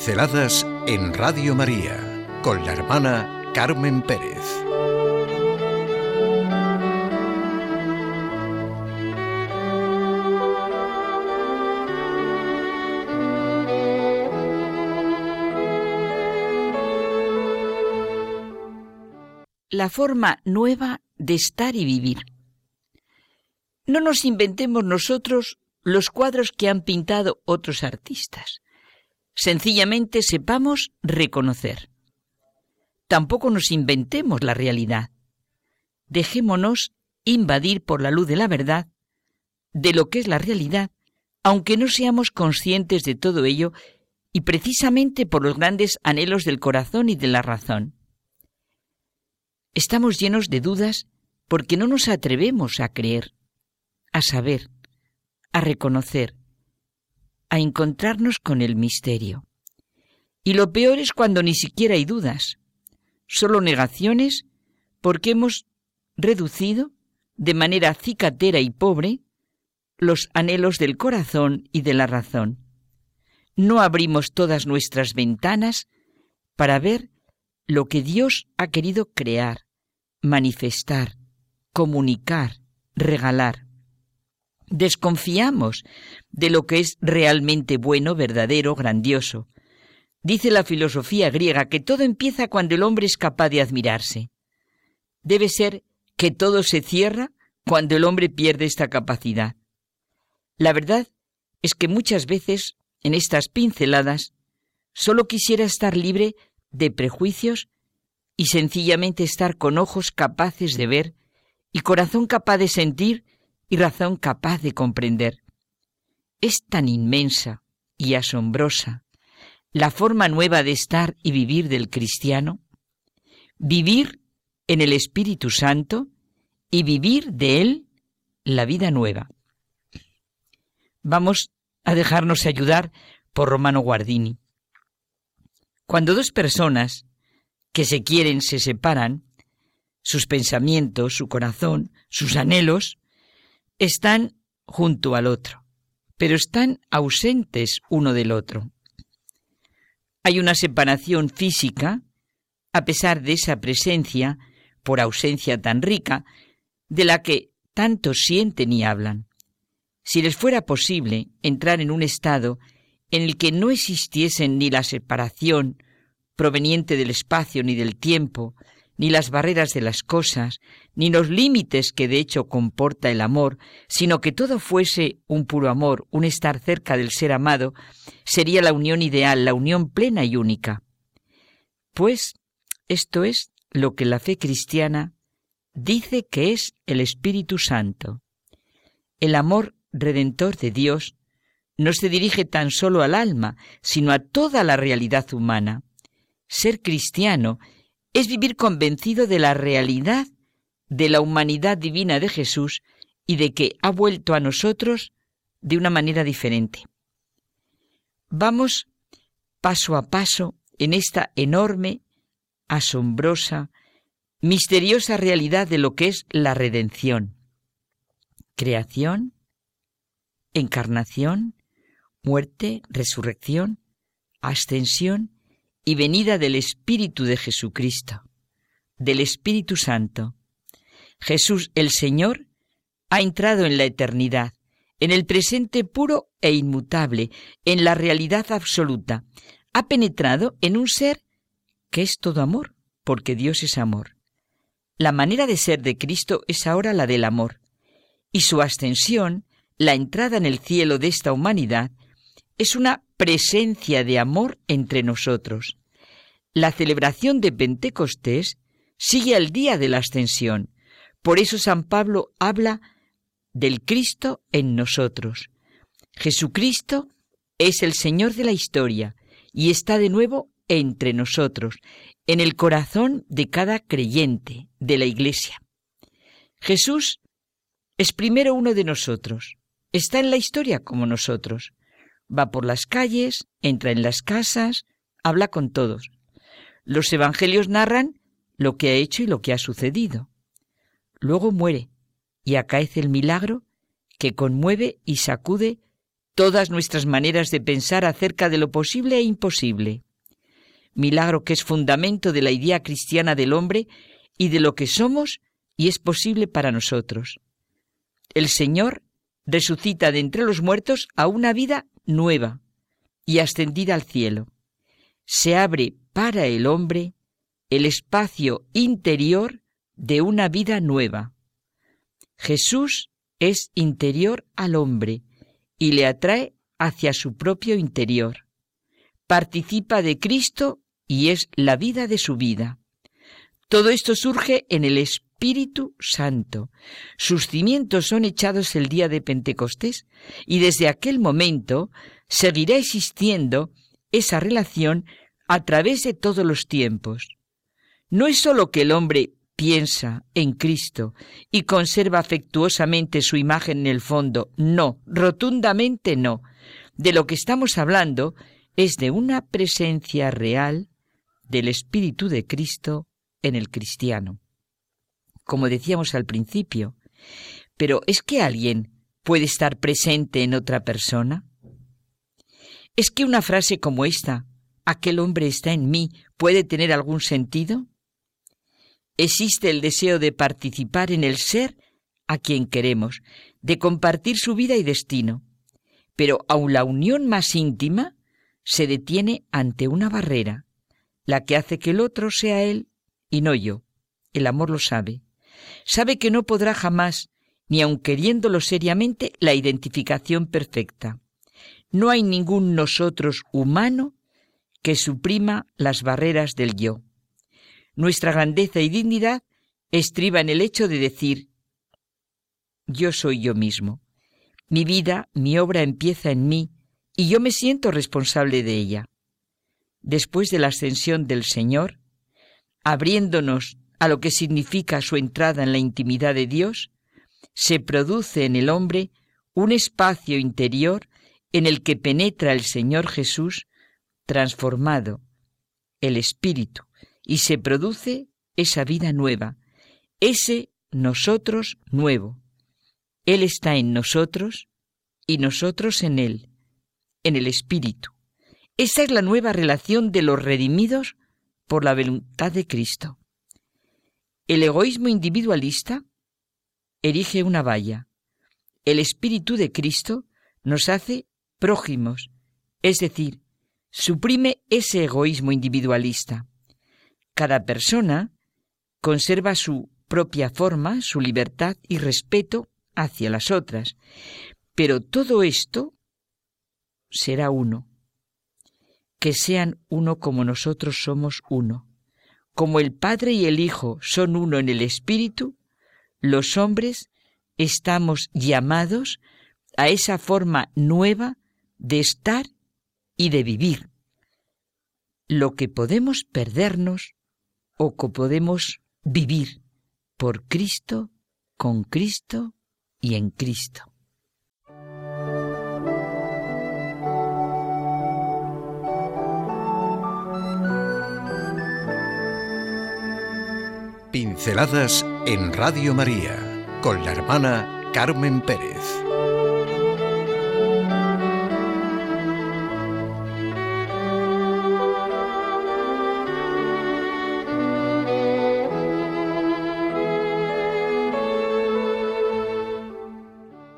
Pinceladas en Radio María con la hermana Carmen Pérez. La forma nueva de estar y vivir. No nos inventemos nosotros los cuadros que han pintado otros artistas. Sencillamente sepamos reconocer. Tampoco nos inventemos la realidad. Dejémonos invadir por la luz de la verdad, de lo que es la realidad, aunque no seamos conscientes de todo ello y precisamente por los grandes anhelos del corazón y de la razón. Estamos llenos de dudas porque no nos atrevemos a creer, a saber, a reconocer, a encontrarnos con el misterio. Y lo peor es cuando ni siquiera hay dudas, solo negaciones porque hemos reducido de manera cicatera y pobre los anhelos del corazón y de la razón. No abrimos todas nuestras ventanas para ver lo que Dios ha querido crear, manifestar, comunicar, regalar desconfiamos de lo que es realmente bueno, verdadero, grandioso. Dice la filosofía griega que todo empieza cuando el hombre es capaz de admirarse. Debe ser que todo se cierra cuando el hombre pierde esta capacidad. La verdad es que muchas veces, en estas pinceladas, solo quisiera estar libre de prejuicios y sencillamente estar con ojos capaces de ver y corazón capaz de sentir y razón capaz de comprender. Es tan inmensa y asombrosa la forma nueva de estar y vivir del cristiano, vivir en el Espíritu Santo y vivir de él la vida nueva. Vamos a dejarnos ayudar por Romano Guardini. Cuando dos personas que se quieren se separan, sus pensamientos, su corazón, sus anhelos, están junto al otro, pero están ausentes uno del otro. Hay una separación física, a pesar de esa presencia, por ausencia tan rica, de la que tanto sienten y hablan. Si les fuera posible entrar en un estado en el que no existiesen ni la separación proveniente del espacio ni del tiempo, ni las barreras de las cosas, ni los límites que de hecho comporta el amor, sino que todo fuese un puro amor, un estar cerca del ser amado, sería la unión ideal, la unión plena y única. Pues esto es lo que la fe cristiana dice que es el Espíritu Santo. El amor redentor de Dios no se dirige tan solo al alma, sino a toda la realidad humana. Ser cristiano es vivir convencido de la realidad de la humanidad divina de Jesús y de que ha vuelto a nosotros de una manera diferente. Vamos paso a paso en esta enorme, asombrosa, misteriosa realidad de lo que es la redención. Creación, encarnación, muerte, resurrección, ascensión y venida del Espíritu de Jesucristo, del Espíritu Santo. Jesús el Señor ha entrado en la eternidad, en el presente puro e inmutable, en la realidad absoluta. Ha penetrado en un ser que es todo amor, porque Dios es amor. La manera de ser de Cristo es ahora la del amor, y su ascensión, la entrada en el cielo de esta humanidad, es una presencia de amor entre nosotros. La celebración de Pentecostés sigue al día de la ascensión. Por eso San Pablo habla del Cristo en nosotros. Jesucristo es el Señor de la historia y está de nuevo entre nosotros, en el corazón de cada creyente de la Iglesia. Jesús es primero uno de nosotros, está en la historia como nosotros. Va por las calles, entra en las casas, habla con todos. Los evangelios narran lo que ha hecho y lo que ha sucedido. Luego muere y acaece el milagro que conmueve y sacude todas nuestras maneras de pensar acerca de lo posible e imposible. Milagro que es fundamento de la idea cristiana del hombre y de lo que somos y es posible para nosotros. El Señor resucita de entre los muertos a una vida nueva y ascendida al cielo. Se abre para el hombre el espacio interior de una vida nueva. Jesús es interior al hombre y le atrae hacia su propio interior. Participa de Cristo y es la vida de su vida. Todo esto surge en el Espíritu Santo. Sus cimientos son echados el día de Pentecostés y desde aquel momento seguirá existiendo esa relación a través de todos los tiempos. No es sólo que el hombre piensa en Cristo y conserva afectuosamente su imagen en el fondo. No, rotundamente no. De lo que estamos hablando es de una presencia real del Espíritu de Cristo en el cristiano. Como decíamos al principio, pero ¿es que alguien puede estar presente en otra persona? ¿Es que una frase como esta, aquel hombre está en mí, puede tener algún sentido? existe el deseo de participar en el ser a quien queremos, de compartir su vida y destino. Pero aun la unión más íntima se detiene ante una barrera, la que hace que el otro sea él y no yo. El amor lo sabe. Sabe que no podrá jamás, ni aun queriéndolo seriamente, la identificación perfecta. No hay ningún nosotros humano que suprima las barreras del yo. Nuestra grandeza y dignidad estriba en el hecho de decir, yo soy yo mismo. Mi vida, mi obra empieza en mí y yo me siento responsable de ella. Después de la ascensión del Señor, abriéndonos a lo que significa su entrada en la intimidad de Dios, se produce en el hombre un espacio interior en el que penetra el Señor Jesús transformado, el Espíritu, y se produce esa vida nueva, ese nosotros nuevo. Él está en nosotros y nosotros en Él, en el Espíritu. Esa es la nueva relación de los redimidos por la voluntad de Cristo. El egoísmo individualista erige una valla. El Espíritu de Cristo nos hace prójimos, es decir, suprime ese egoísmo individualista. Cada persona conserva su propia forma, su libertad y respeto hacia las otras, pero todo esto será uno. Que sean uno como nosotros somos uno. Como el Padre y el Hijo son uno en el Espíritu, los hombres estamos llamados a esa forma nueva de estar y de vivir. Lo que podemos perdernos o que podemos vivir por Cristo, con Cristo y en Cristo. Pinceladas en Radio María con la hermana Carmen Pérez.